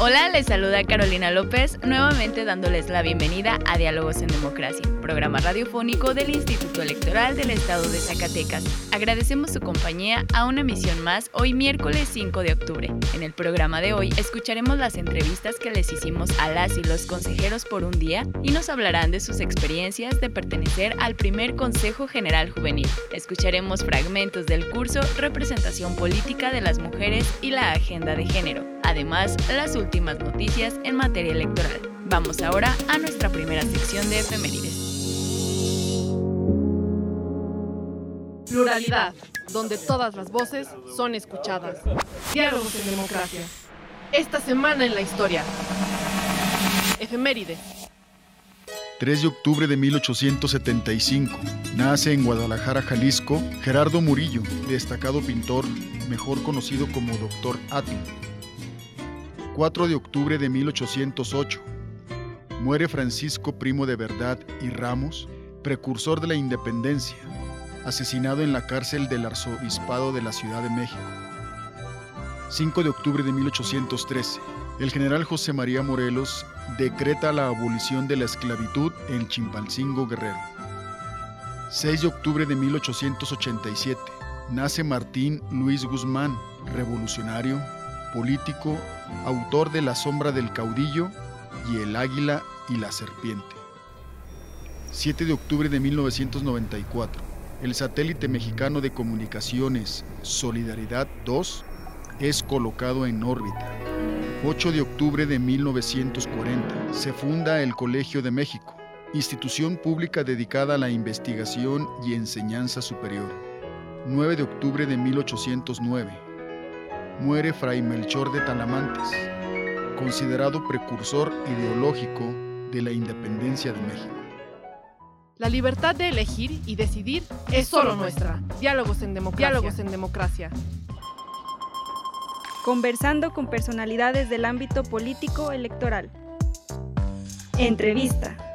Hola, les saluda Carolina López, nuevamente dándoles la bienvenida a Diálogos en Democracia, programa radiofónico del Instituto Electoral del Estado de Zacatecas. Agradecemos su compañía a una emisión más hoy miércoles 5 de octubre. En el programa de hoy escucharemos las entrevistas que les hicimos a las y los consejeros por un día y nos hablarán de sus experiencias de pertenecer al primer Consejo General Juvenil. Escucharemos fragmentos del curso Representación Política de las Mujeres y la Agenda de Género. Además, las últimas últimas noticias en materia electoral. Vamos ahora a nuestra primera sección de efemérides. Pluralidad, donde todas las voces son escuchadas. Diálogos en democracia. Esta semana en la historia. Efemérides. 3 de octubre de 1875. Nace en Guadalajara, Jalisco, Gerardo Murillo, destacado pintor, mejor conocido como Dr. Atl. 4 de octubre de 1808. Muere Francisco Primo de Verdad y Ramos, precursor de la independencia, asesinado en la cárcel del arzobispado de la Ciudad de México. 5 de octubre de 1813. El general José María Morelos decreta la abolición de la esclavitud en Chimpalcingo Guerrero. 6 de octubre de 1887. Nace Martín Luis Guzmán, revolucionario, político, autor de La sombra del caudillo y El águila y la serpiente. 7 de octubre de 1994. El satélite mexicano de comunicaciones Solidaridad 2 es colocado en órbita. 8 de octubre de 1940. Se funda el Colegio de México, institución pública dedicada a la investigación y enseñanza superior. 9 de octubre de 1809 muere Fray Melchor de Talamantes, considerado precursor ideológico de la independencia de México. La libertad de elegir y decidir es solo nuestra. Diálogos en democracia. Diálogos en democracia. Conversando con personalidades del ámbito político electoral. Entrevista.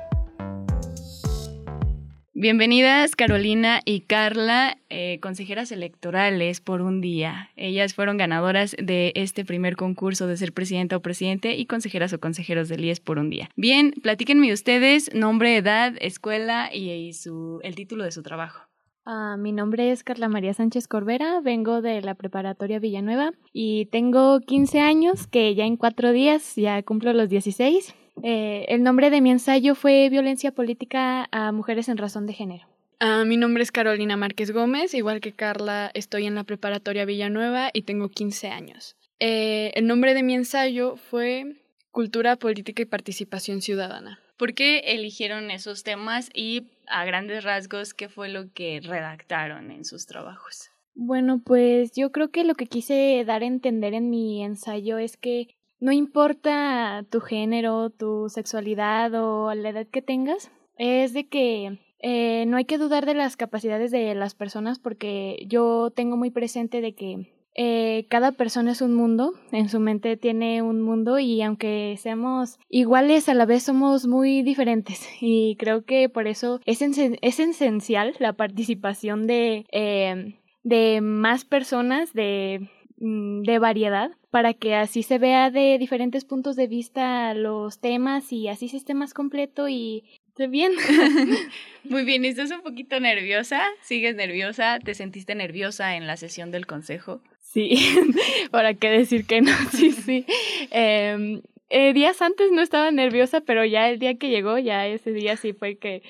Bienvenidas Carolina y Carla, eh, consejeras electorales por un día. Ellas fueron ganadoras de este primer concurso de ser presidenta o presidente y consejeras o consejeros del IES por un día. Bien, platíquenme ustedes nombre, edad, escuela y, su, el título de su trabajo. Uh, mi nombre es Carla María Sánchez Corbera, vengo de la preparatoria Villanueva y tengo 15 años, que ya en cuatro días ya cumplo los 16. Eh, el nombre de mi ensayo fue Violencia Política a Mujeres en Razón de Género. Ah, mi nombre es Carolina Márquez Gómez, igual que Carla, estoy en la preparatoria Villanueva y tengo 15 años. Eh, el nombre de mi ensayo fue Cultura, Política y Participación Ciudadana. ¿Por qué eligieron esos temas y a grandes rasgos qué fue lo que redactaron en sus trabajos? Bueno, pues yo creo que lo que quise dar a entender en mi ensayo es que no importa tu género, tu sexualidad o la edad que tengas, es de que eh, no hay que dudar de las capacidades de las personas porque yo tengo muy presente de que eh, cada persona es un mundo, en su mente tiene un mundo y aunque seamos iguales a la vez somos muy diferentes. Y creo que por eso es, es esencial la participación de, eh, de más personas, de de variedad para que así se vea de diferentes puntos de vista los temas y así se esté más completo y esté bien. Muy bien, ¿estás un poquito nerviosa? ¿Sigues nerviosa? ¿Te sentiste nerviosa en la sesión del consejo? Sí, para qué decir que no, sí, sí. Em, eh, días antes no estaba nerviosa, pero ya el día que llegó, ya ese día sí fue que,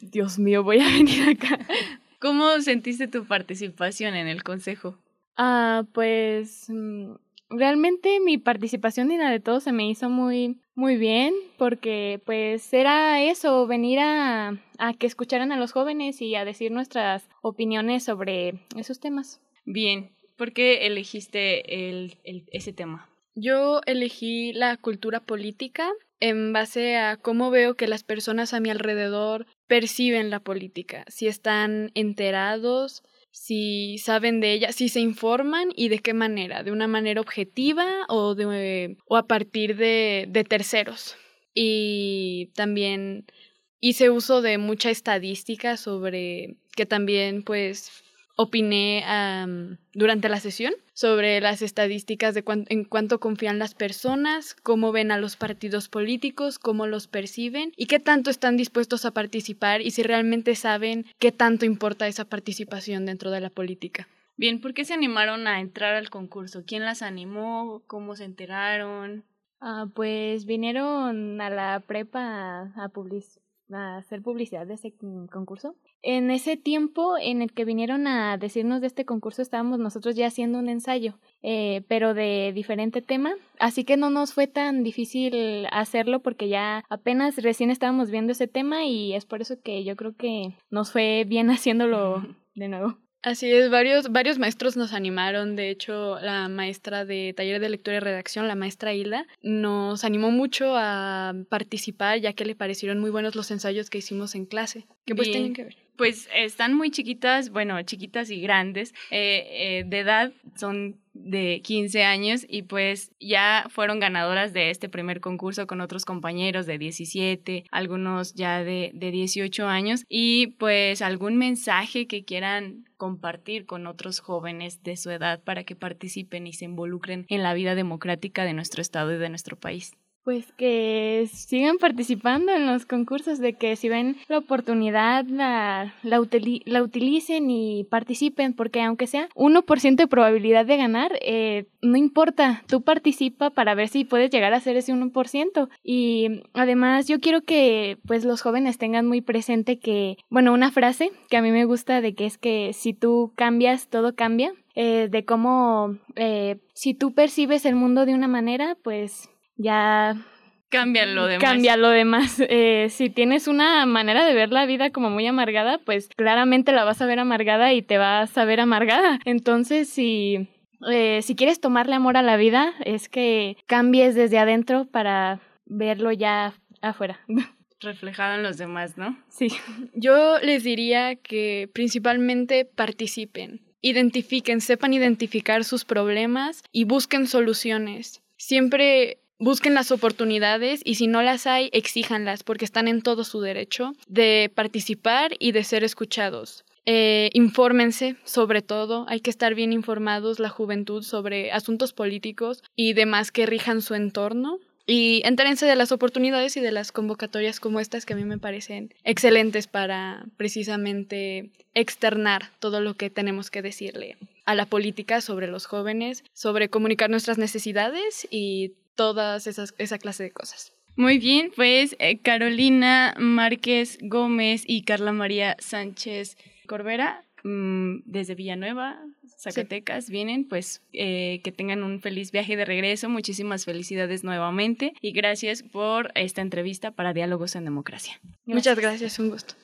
Dios mío, voy a venir acá. ¿Cómo sentiste tu participación en el consejo? Ah, pues mm, realmente mi participación y la de todos se me hizo muy, muy bien porque pues era eso, venir a, a que escucharan a los jóvenes y a decir nuestras opiniones sobre esos temas. Bien, ¿por qué elegiste el, el, ese tema? Yo elegí la cultura política en base a cómo veo que las personas a mi alrededor perciben la política, si están enterados, si saben de ella, si se informan y de qué manera, de una manera objetiva o, de, o a partir de, de terceros. Y también hice uso de mucha estadística sobre que también pues opiné durante la sesión sobre las estadísticas de en cuánto confían las personas, cómo ven a los partidos políticos, cómo los perciben y qué tanto están dispuestos a participar y si realmente saben qué tanto importa esa participación dentro de la política. Bien, ¿por qué se animaron a entrar al concurso? ¿Quién las animó? ¿Cómo se enteraron? Ah, pues vinieron a la prepa a, a hacer publicidad de ese concurso. En ese tiempo en el que vinieron a decirnos de este concurso estábamos nosotros ya haciendo un ensayo, eh, pero de diferente tema, así que no nos fue tan difícil hacerlo porque ya apenas recién estábamos viendo ese tema y es por eso que yo creo que nos fue bien haciéndolo de nuevo. Así es, varios, varios maestros nos animaron. De hecho, la maestra de taller de lectura y redacción, la maestra Hilda, nos animó mucho a participar, ya que le parecieron muy buenos los ensayos que hicimos en clase. Que pues tienen que ver pues están muy chiquitas, bueno, chiquitas y grandes, eh, eh, de edad son de 15 años y pues ya fueron ganadoras de este primer concurso con otros compañeros de 17, algunos ya de, de 18 años y pues algún mensaje que quieran compartir con otros jóvenes de su edad para que participen y se involucren en la vida democrática de nuestro estado y de nuestro país. Pues que sigan participando en los concursos, de que si ven la oportunidad la, la, utilicen y participen, porque aunque sea 1% de probabilidad de ganar, eh, no importa, tú participa para ver si puedes llegar a ser ese 1%. Y además yo quiero que pues los jóvenes tengan muy presente que, bueno, una frase que a mí me gusta de que es que si tú cambias, todo cambia. Eh, de cómo eh, si tú percibes el mundo de una manera, pues ya cambia lo demás. Cambia lo demás. Eh, si tienes una manera de ver la vida como muy amargada, pues claramente la vas a ver amargada y te vas a ver amargada. Entonces, si, eh, si quieres tomarle amor a la vida, es que cambies desde adentro para verlo ya afuera. reflejado en los demás, ¿no? Sí. Yo les diría que principalmente participen, identifiquen, sepan identificar sus problemas y busquen soluciones. Siempre busquen las oportunidades y si no las hay, exíjanlas porque están en todo su derecho de participar y de ser escuchados. Eh, infórmense sobre todo, hay que estar bien informados la juventud sobre asuntos políticos y demás que rijan su entorno. Y entérense de las oportunidades y de las convocatorias como estas que a mí me parecen excelentes para precisamente externar todo lo que tenemos que decirle a la política sobre los jóvenes, sobre comunicar nuestras necesidades y todas esas, esa clase de cosas. Muy bien, pues eh, Carolina Márquez Gómez y Carla María Sánchez Corbera, mm, desde Villanueva, Zacatecas, vienen, pues eh, que tengan un feliz viaje de regreso. Muchísimas felicidades nuevamente y gracias por esta entrevista para Diálogos en Democracia. Muchas gracias, un gusto.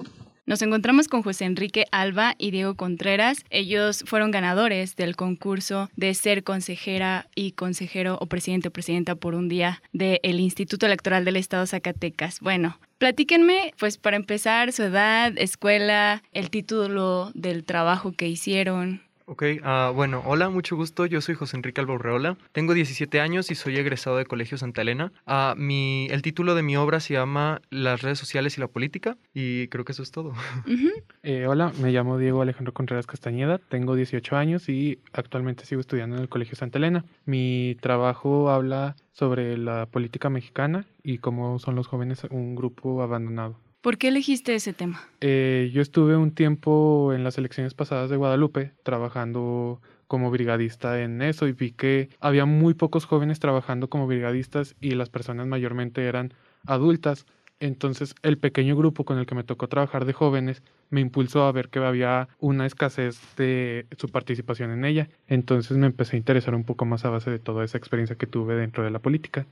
Nos encontramos con José Enrique Alba y Diego Contreras. Ellos fueron ganadores del concurso de ser consejera y consejero o presidente o presidenta por un día del Instituto Electoral del Estado Zacatecas. Bueno, Platíquenme, pues para empezar, su edad, escuela, el título del trabajo que hicieron. Ok, uh, bueno, hola, mucho gusto. Yo soy José Enrique Alborreola. Tengo 17 años y soy egresado de Colegio Santa Elena. Uh, mi, el título de mi obra se llama Las redes sociales y la política y creo que eso es todo. eh, hola, me llamo Diego Alejandro Contreras Castañeda. Tengo 18 años y actualmente sigo estudiando en el Colegio Santa Elena. Mi trabajo habla sobre la política mexicana y cómo son los jóvenes un grupo abandonado. ¿Por qué elegiste ese tema? Eh, yo estuve un tiempo en las elecciones pasadas de Guadalupe trabajando como brigadista en eso y vi que había muy pocos jóvenes trabajando como brigadistas y las personas mayormente eran adultas, Entonces, el pequeño grupo con el que me tocó trabajar de jóvenes me impulsó a ver que había una escasez de su participación en ella. Entonces me empecé a interesar un poco más a base de toda esa experiencia que tuve dentro de la política.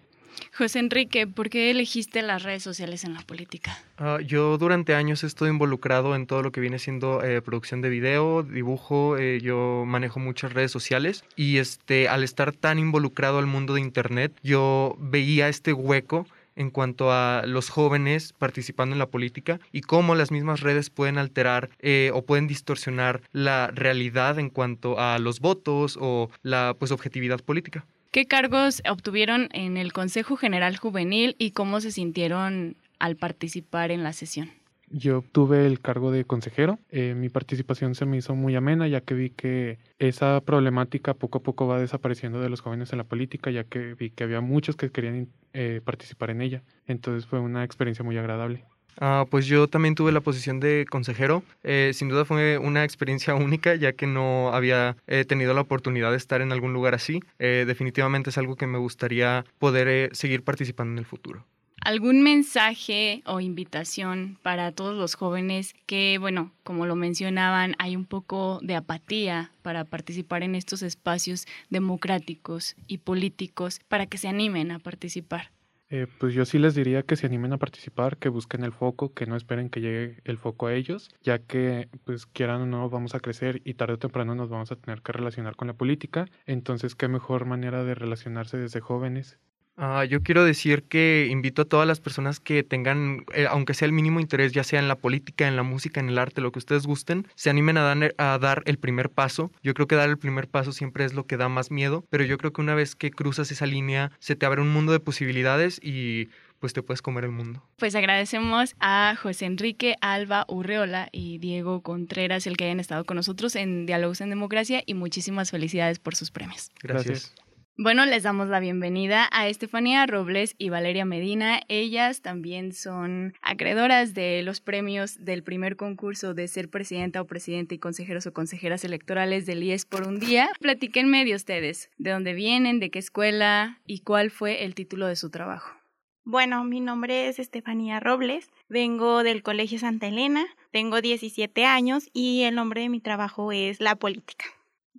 José Enrique, ¿por qué elegiste las redes sociales en la política? Uh, yo durante años estoy involucrado en todo lo que viene siendo eh, producción de video, dibujo, eh, yo manejo muchas redes sociales y este, al estar tan involucrado al mundo de Internet, yo veía este hueco en cuanto a los jóvenes participando en la política y cómo las mismas redes pueden alterar eh, o pueden distorsionar la realidad en cuanto a los votos o la pues objetividad política. ¿Qué cargos obtuvieron en el Consejo General Juvenil y cómo se sintieron al participar en la sesión? Yo obtuve el cargo de consejero. Eh, mi participación se me hizo muy amena ya que vi que esa problemática poco a poco va desapareciendo de los jóvenes en la política, ya que vi que había muchos que querían eh, participar en ella. Entonces fue una experiencia muy agradable. Ah, pues yo también tuve la posición de consejero. Eh, sin duda fue una experiencia única, ya que no había eh, tenido la oportunidad de estar en algún lugar así. Eh, definitivamente es algo que me gustaría poder seguir participando en el futuro. ¿Algún mensaje o invitación para todos los jóvenes que, bueno, como lo mencionaban, hay un poco de apatía para participar en estos espacios democráticos y políticos para que se animen a participar? Eh, pues yo sí les diría que se animen a participar, que busquen el foco, que no esperen que llegue el foco a ellos, ya que pues quieran o no vamos a crecer y tarde o temprano nos vamos a tener que relacionar con la política, entonces qué mejor manera de relacionarse desde jóvenes Ah, yo quiero decir que invito a todas las personas que tengan, eh, aunque sea el mínimo interés, ya sea en la política, en la música, en el arte, lo que ustedes gusten, se animen a dar, a dar el primer paso. Yo creo que dar el primer paso siempre es lo que da más miedo, pero yo creo que una vez que cruzas esa línea, se te abre un mundo de posibilidades y pues te puedes comer el mundo. Pues agradecemos a José Enrique Alba Urreola y Diego Contreras el que hayan estado con nosotros en Diálogos en Democracia y muchísimas felicidades por sus premios. Gracias. Bueno, les damos la bienvenida a Estefanía Robles y Valeria Medina. Ellas también son acreedoras de los premios del primer concurso de ser presidenta o presidente y consejeros o consejeras electorales del IES por un día. Platíquenme de ustedes, de dónde vienen, de qué escuela y cuál fue el título de su trabajo. Bueno, mi nombre es Estefanía Robles, vengo del Colegio Santa Elena, tengo 17 años y el nombre de mi trabajo es la política.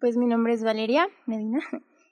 Pues mi nombre es Valeria Medina.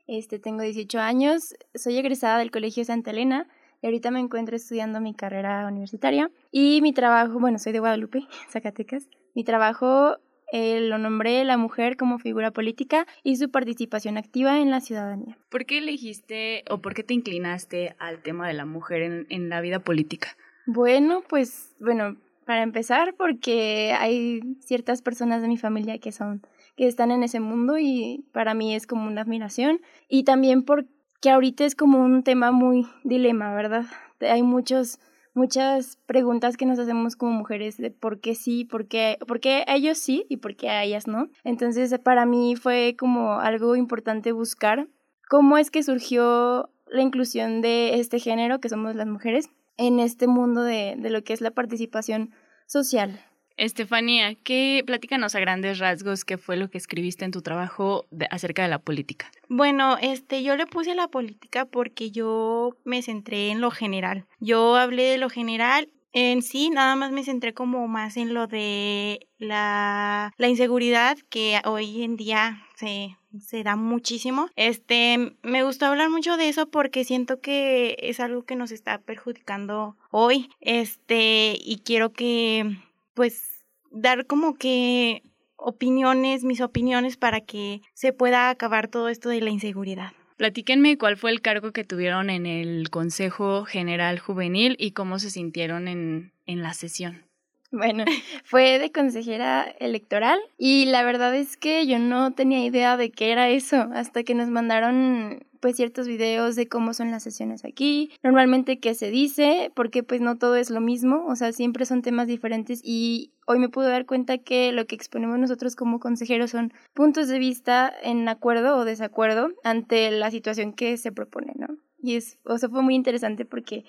Este, tengo 18 años, soy egresada del Colegio Santa Elena y ahorita me encuentro estudiando mi carrera universitaria. Y mi trabajo, bueno, soy de Guadalupe, Zacatecas. Mi trabajo eh, lo nombré la mujer como figura política y su participación activa en la ciudadanía. ¿Por qué elegiste o por qué te inclinaste al tema de la mujer en, en la vida política? Bueno, pues, bueno, para empezar, porque hay ciertas personas de mi familia que son que están en ese mundo y para mí es como una admiración. Y también porque ahorita es como un tema muy dilema, ¿verdad? Hay muchos muchas preguntas que nos hacemos como mujeres de por qué sí, por qué, por qué a ellos sí y por qué a ellas no. Entonces para mí fue como algo importante buscar cómo es que surgió la inclusión de este género, que somos las mujeres, en este mundo de, de lo que es la participación social. Estefanía, ¿qué platícanos a grandes rasgos qué fue lo que escribiste en tu trabajo acerca de la política? Bueno, este yo le puse la política porque yo me centré en lo general. Yo hablé de lo general en sí, nada más me centré como más en lo de la, la inseguridad que hoy en día se, se da muchísimo. Este, me gustó hablar mucho de eso porque siento que es algo que nos está perjudicando hoy. Este, y quiero que pues dar como que opiniones, mis opiniones para que se pueda acabar todo esto de la inseguridad. Platíquenme cuál fue el cargo que tuvieron en el Consejo General Juvenil y cómo se sintieron en, en la sesión. Bueno, fue de consejera electoral y la verdad es que yo no tenía idea de qué era eso hasta que nos mandaron pues ciertos videos de cómo son las sesiones aquí, normalmente qué se dice, porque pues no todo es lo mismo, o sea, siempre son temas diferentes y hoy me pude dar cuenta que lo que exponemos nosotros como consejeros son puntos de vista en acuerdo o desacuerdo ante la situación que se propone, ¿no? Y es, o sea, fue muy interesante porque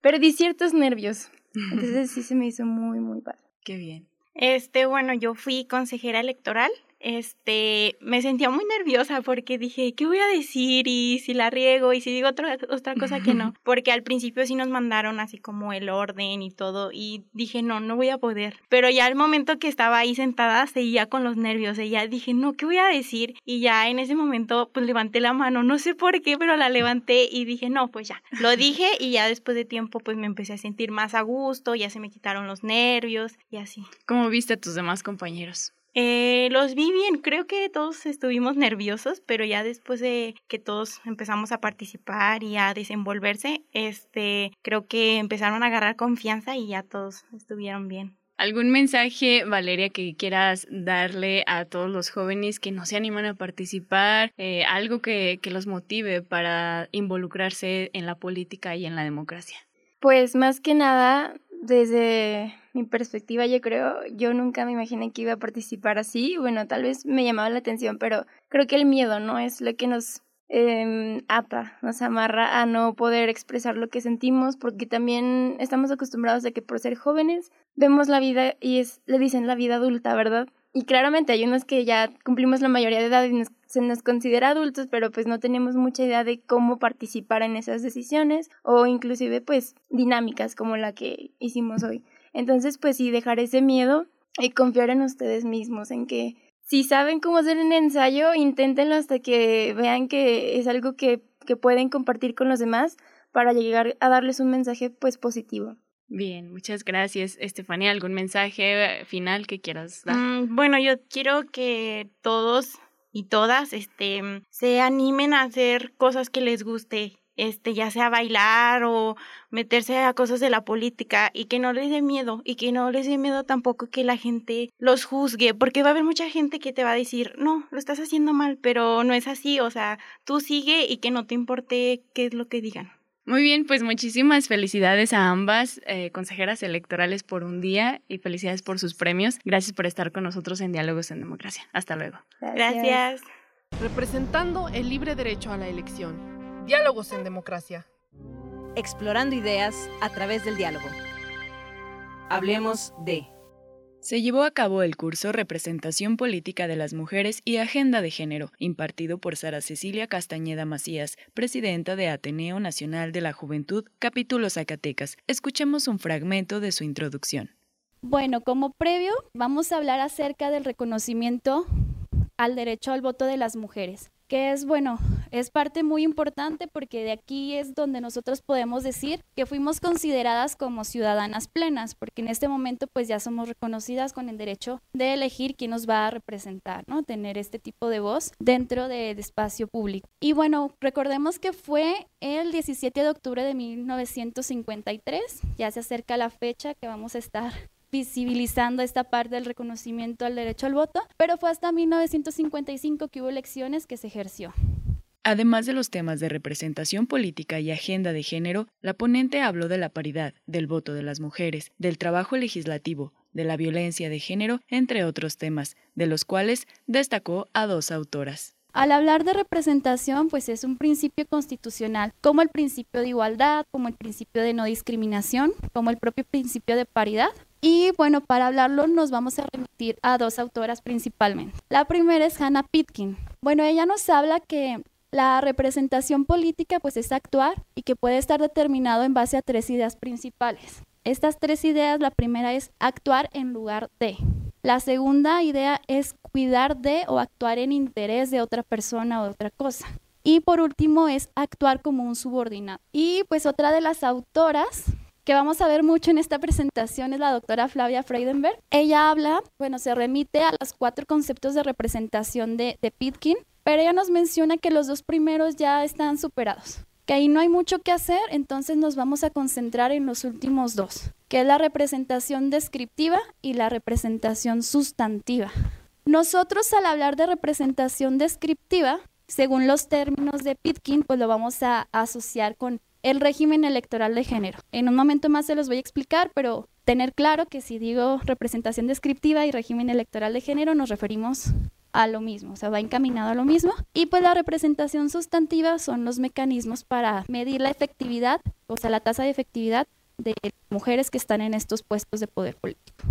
perdí ciertos nervios, entonces sí se me hizo muy, muy padre. Qué bien. Este, bueno, yo fui consejera electoral este, me sentía muy nerviosa porque dije, ¿qué voy a decir? Y si la riego, y si digo otra, otra cosa que no. Porque al principio sí nos mandaron así como el orden y todo, y dije, no, no voy a poder. Pero ya al momento que estaba ahí sentada, seguía con los nervios, y ya dije, no, ¿qué voy a decir? Y ya en ese momento, pues levanté la mano, no sé por qué, pero la levanté y dije, no, pues ya. Lo dije y ya después de tiempo, pues me empecé a sentir más a gusto, ya se me quitaron los nervios y así. ¿Cómo viste a tus demás compañeros? Eh, los vi bien, creo que todos estuvimos nerviosos, pero ya después de que todos empezamos a participar y a desenvolverse, este, creo que empezaron a agarrar confianza y ya todos estuvieron bien. ¿Algún mensaje, Valeria, que quieras darle a todos los jóvenes que no se animan a participar? Eh, algo que, que los motive para involucrarse en la política y en la democracia. Pues más que nada, desde mi perspectiva, yo creo, yo nunca me imaginé que iba a participar así. Bueno, tal vez me llamaba la atención, pero creo que el miedo, ¿no? Es lo que nos eh, ata, nos amarra a no poder expresar lo que sentimos, porque también estamos acostumbrados a que por ser jóvenes vemos la vida y es, le dicen la vida adulta, ¿verdad? Y claramente hay unos que ya cumplimos la mayoría de edad y se nos considera adultos, pero pues no tenemos mucha idea de cómo participar en esas decisiones o inclusive pues dinámicas como la que hicimos hoy. Entonces pues sí, dejar ese miedo y confiar en ustedes mismos, en que si saben cómo hacer un ensayo, inténtenlo hasta que vean que es algo que, que pueden compartir con los demás para llegar a darles un mensaje pues positivo. Bien, muchas gracias, Estefanía. ¿Algún mensaje final que quieras dar? Mm, bueno, yo quiero que todos y todas este, se animen a hacer cosas que les guste, este, ya sea bailar o meterse a cosas de la política y que no les dé miedo y que no les dé miedo tampoco que la gente los juzgue, porque va a haber mucha gente que te va a decir, no, lo estás haciendo mal, pero no es así, o sea, tú sigue y que no te importe qué es lo que digan. Muy bien, pues muchísimas felicidades a ambas eh, consejeras electorales por un día y felicidades por sus premios. Gracias por estar con nosotros en Diálogos en Democracia. Hasta luego. Gracias. Representando el libre derecho a la elección. Diálogos en Democracia. Explorando ideas a través del diálogo. Hablemos de... Se llevó a cabo el curso Representación Política de las Mujeres y Agenda de Género, impartido por Sara Cecilia Castañeda Macías, presidenta de Ateneo Nacional de la Juventud, capítulo Zacatecas. Escuchemos un fragmento de su introducción. Bueno, como previo, vamos a hablar acerca del reconocimiento al derecho al voto de las mujeres que es bueno, es parte muy importante porque de aquí es donde nosotros podemos decir que fuimos consideradas como ciudadanas plenas, porque en este momento pues ya somos reconocidas con el derecho de elegir quién nos va a representar, ¿no? Tener este tipo de voz dentro del espacio público. Y bueno, recordemos que fue el 17 de octubre de 1953, ya se acerca la fecha que vamos a estar visibilizando esta parte del reconocimiento al derecho al voto, pero fue hasta 1955 que hubo elecciones que se ejerció. Además de los temas de representación política y agenda de género, la ponente habló de la paridad, del voto de las mujeres, del trabajo legislativo, de la violencia de género, entre otros temas, de los cuales destacó a dos autoras. Al hablar de representación, pues es un principio constitucional, como el principio de igualdad, como el principio de no discriminación, como el propio principio de paridad, y bueno, para hablarlo nos vamos a remitir a dos autoras principalmente. La primera es Hannah Pitkin. Bueno, ella nos habla que la representación política pues es actuar y que puede estar determinado en base a tres ideas principales. Estas tres ideas, la primera es actuar en lugar de. La segunda idea es cuidar de o actuar en interés de otra persona o otra cosa. Y por último es actuar como un subordinado. Y pues otra de las autoras que vamos a ver mucho en esta presentación es la doctora Flavia Freidenberg. Ella habla, bueno, se remite a los cuatro conceptos de representación de, de Pitkin, pero ella nos menciona que los dos primeros ya están superados, que ahí no hay mucho que hacer, entonces nos vamos a concentrar en los últimos dos, que es la representación descriptiva y la representación sustantiva. Nosotros al hablar de representación descriptiva, según los términos de Pitkin, pues lo vamos a asociar con el régimen electoral de género. En un momento más se los voy a explicar, pero tener claro que si digo representación descriptiva y régimen electoral de género nos referimos a lo mismo, o sea, va encaminado a lo mismo. Y pues la representación sustantiva son los mecanismos para medir la efectividad, o sea, la tasa de efectividad de mujeres que están en estos puestos de poder político.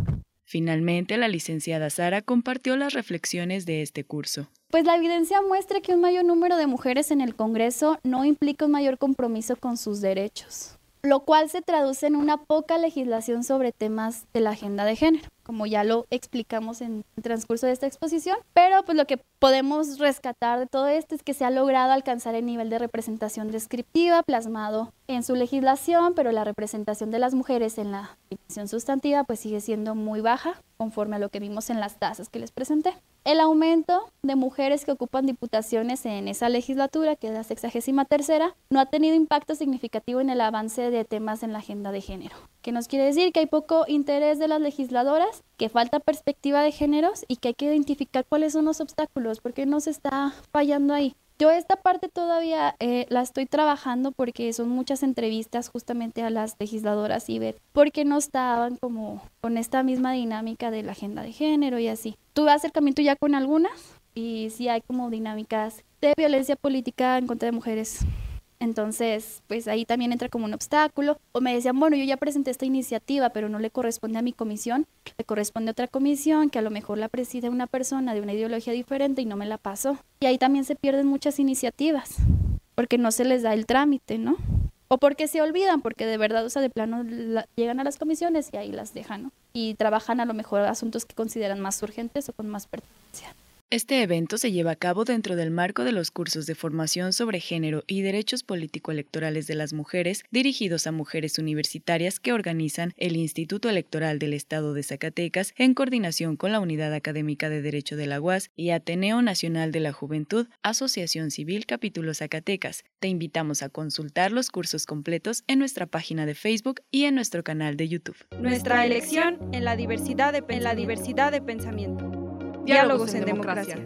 Finalmente, la licenciada Sara compartió las reflexiones de este curso. Pues la evidencia muestra que un mayor número de mujeres en el Congreso no implica un mayor compromiso con sus derechos, lo cual se traduce en una poca legislación sobre temas de la agenda de género como ya lo explicamos en el transcurso de esta exposición, pero pues lo que podemos rescatar de todo esto es que se ha logrado alcanzar el nivel de representación descriptiva plasmado en su legislación, pero la representación de las mujeres en la definición sustantiva pues sigue siendo muy baja, conforme a lo que vimos en las tasas que les presenté. El aumento de mujeres que ocupan diputaciones en esa legislatura, que es la sexagésima tercera, no ha tenido impacto significativo en el avance de temas en la agenda de género que nos quiere decir que hay poco interés de las legisladoras, que falta perspectiva de géneros y que hay que identificar cuáles son los obstáculos, porque no se está fallando ahí. Yo esta parte todavía eh, la estoy trabajando porque son muchas entrevistas justamente a las legisladoras y ver por qué no estaban como con esta misma dinámica de la agenda de género y así. Tuve acercamiento ya con algunas y sí hay como dinámicas de violencia política en contra de mujeres entonces, pues ahí también entra como un obstáculo. O me decían, bueno, yo ya presenté esta iniciativa, pero no le corresponde a mi comisión, le corresponde a otra comisión que a lo mejor la preside una persona de una ideología diferente y no me la pasó. Y ahí también se pierden muchas iniciativas, porque no se les da el trámite, ¿no? O porque se olvidan, porque de verdad, o sea, de plano llegan a las comisiones y ahí las dejan, ¿no? Y trabajan a lo mejor asuntos que consideran más urgentes o con más pertinencia. Este evento se lleva a cabo dentro del marco de los cursos de formación sobre género y derechos político-electorales de las mujeres dirigidos a mujeres universitarias que organizan el Instituto Electoral del Estado de Zacatecas en coordinación con la Unidad Académica de Derecho de la UAS y Ateneo Nacional de la Juventud, Asociación Civil Capítulo Zacatecas. Te invitamos a consultar los cursos completos en nuestra página de Facebook y en nuestro canal de YouTube. Nuestra elección en la diversidad de, en la diversidad de pensamiento. Diálogos en democracia.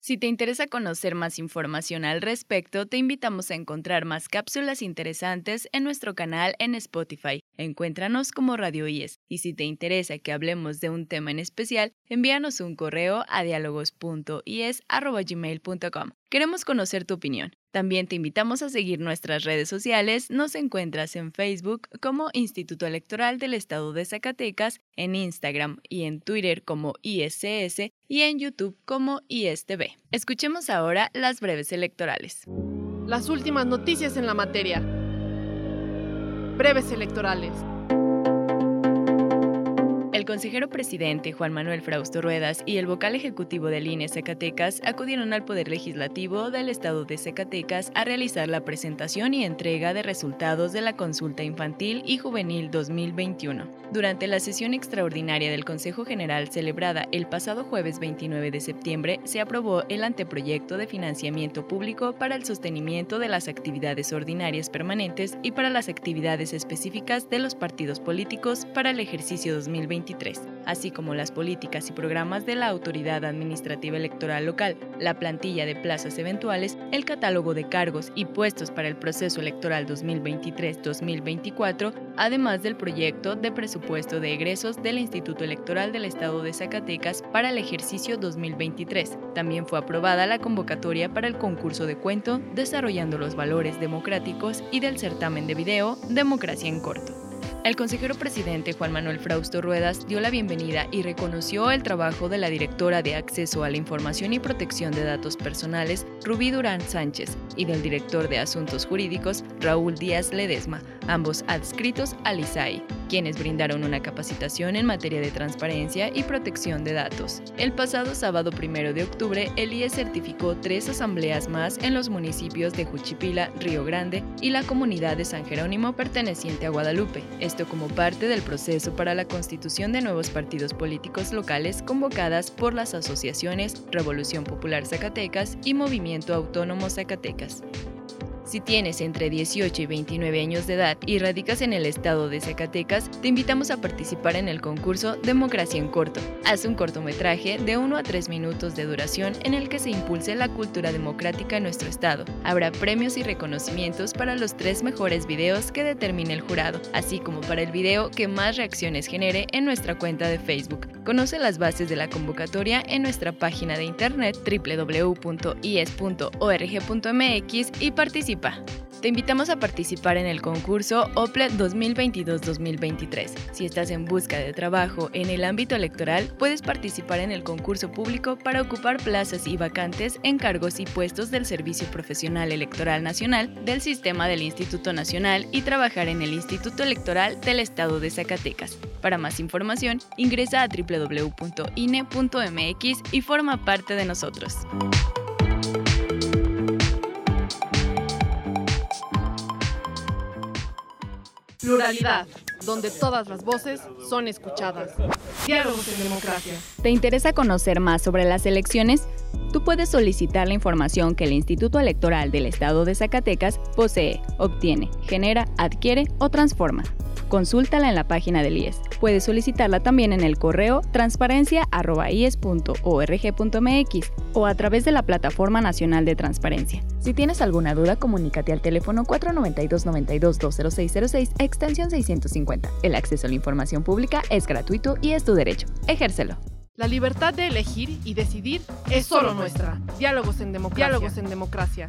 Si te interesa conocer más información al respecto, te invitamos a encontrar más cápsulas interesantes en nuestro canal en Spotify. Encuéntranos como Radio IES. Y si te interesa que hablemos de un tema en especial, envíanos un correo a diálogos.ies.gmail.com. Queremos conocer tu opinión. También te invitamos a seguir nuestras redes sociales. Nos encuentras en Facebook como Instituto Electoral del Estado de Zacatecas, en Instagram y en Twitter como ISCS y en YouTube como ISTV. Escuchemos ahora las breves electorales. Las últimas noticias en la materia. Breves electorales. El consejero presidente Juan Manuel Frausto Ruedas y el vocal ejecutivo del INE Zacatecas acudieron al Poder Legislativo del Estado de Zacatecas a realizar la presentación y entrega de resultados de la consulta infantil y juvenil 2021. Durante la sesión extraordinaria del Consejo General celebrada el pasado jueves 29 de septiembre, se aprobó el anteproyecto de financiamiento público para el sostenimiento de las actividades ordinarias permanentes y para las actividades específicas de los partidos políticos para el ejercicio 2021 así como las políticas y programas de la Autoridad Administrativa Electoral Local, la plantilla de plazas eventuales, el catálogo de cargos y puestos para el proceso electoral 2023-2024, además del proyecto de presupuesto de egresos del Instituto Electoral del Estado de Zacatecas para el ejercicio 2023. También fue aprobada la convocatoria para el concurso de cuento Desarrollando los Valores Democráticos y del certamen de video Democracia en Corto. El consejero presidente Juan Manuel Frausto Ruedas dio la bienvenida y reconoció el trabajo de la directora de Acceso a la Información y Protección de Datos Personales, Rubí Durán Sánchez, y del director de Asuntos Jurídicos, Raúl Díaz Ledesma, ambos adscritos al ISAI, quienes brindaron una capacitación en materia de transparencia y protección de datos. El pasado sábado primero de octubre, el IE certificó tres asambleas más en los municipios de Juchipila, Río Grande y la comunidad de San Jerónimo perteneciente a Guadalupe esto como parte del proceso para la constitución de nuevos partidos políticos locales convocadas por las asociaciones Revolución Popular Zacatecas y Movimiento Autónomo Zacatecas. Si tienes entre 18 y 29 años de edad y radicas en el estado de Zacatecas, te invitamos a participar en el concurso Democracia en Corto. Haz un cortometraje de 1 a 3 minutos de duración en el que se impulse la cultura democrática en nuestro estado. Habrá premios y reconocimientos para los tres mejores videos que determine el jurado, así como para el video que más reacciones genere en nuestra cuenta de Facebook. Conoce las bases de la convocatoria en nuestra página de internet www.ies.org.mx y participa Te invitamos a participar en el concurso OPLE 2022-2023. Si estás en busca de trabajo en el ámbito electoral, puedes participar en el concurso público para ocupar plazas y vacantes en cargos y puestos del Servicio Profesional Electoral Nacional del Sistema del Instituto Nacional y trabajar en el Instituto Electoral del Estado de Zacatecas. Para más información, ingresa a www.ine.mx y forma parte de nosotros. Pluralidad, donde todas las voces son escuchadas. Diálogos en democracia. ¿Te interesa conocer más sobre las elecciones? Tú puedes solicitar la información que el Instituto Electoral del Estado de Zacatecas posee, obtiene, genera, adquiere o transforma. Consúltala en la página del IES. Puedes solicitarla también en el correo transparencia.ies.org.mx o a través de la Plataforma Nacional de Transparencia. Si tienes alguna duda, comunícate al teléfono 492-92-20606, extensión 650. El acceso a la información pública es gratuito y es tu derecho. Ejércelo. La libertad de elegir y decidir es solo nuestra. Diálogos en democracia. Diálogos en democracia.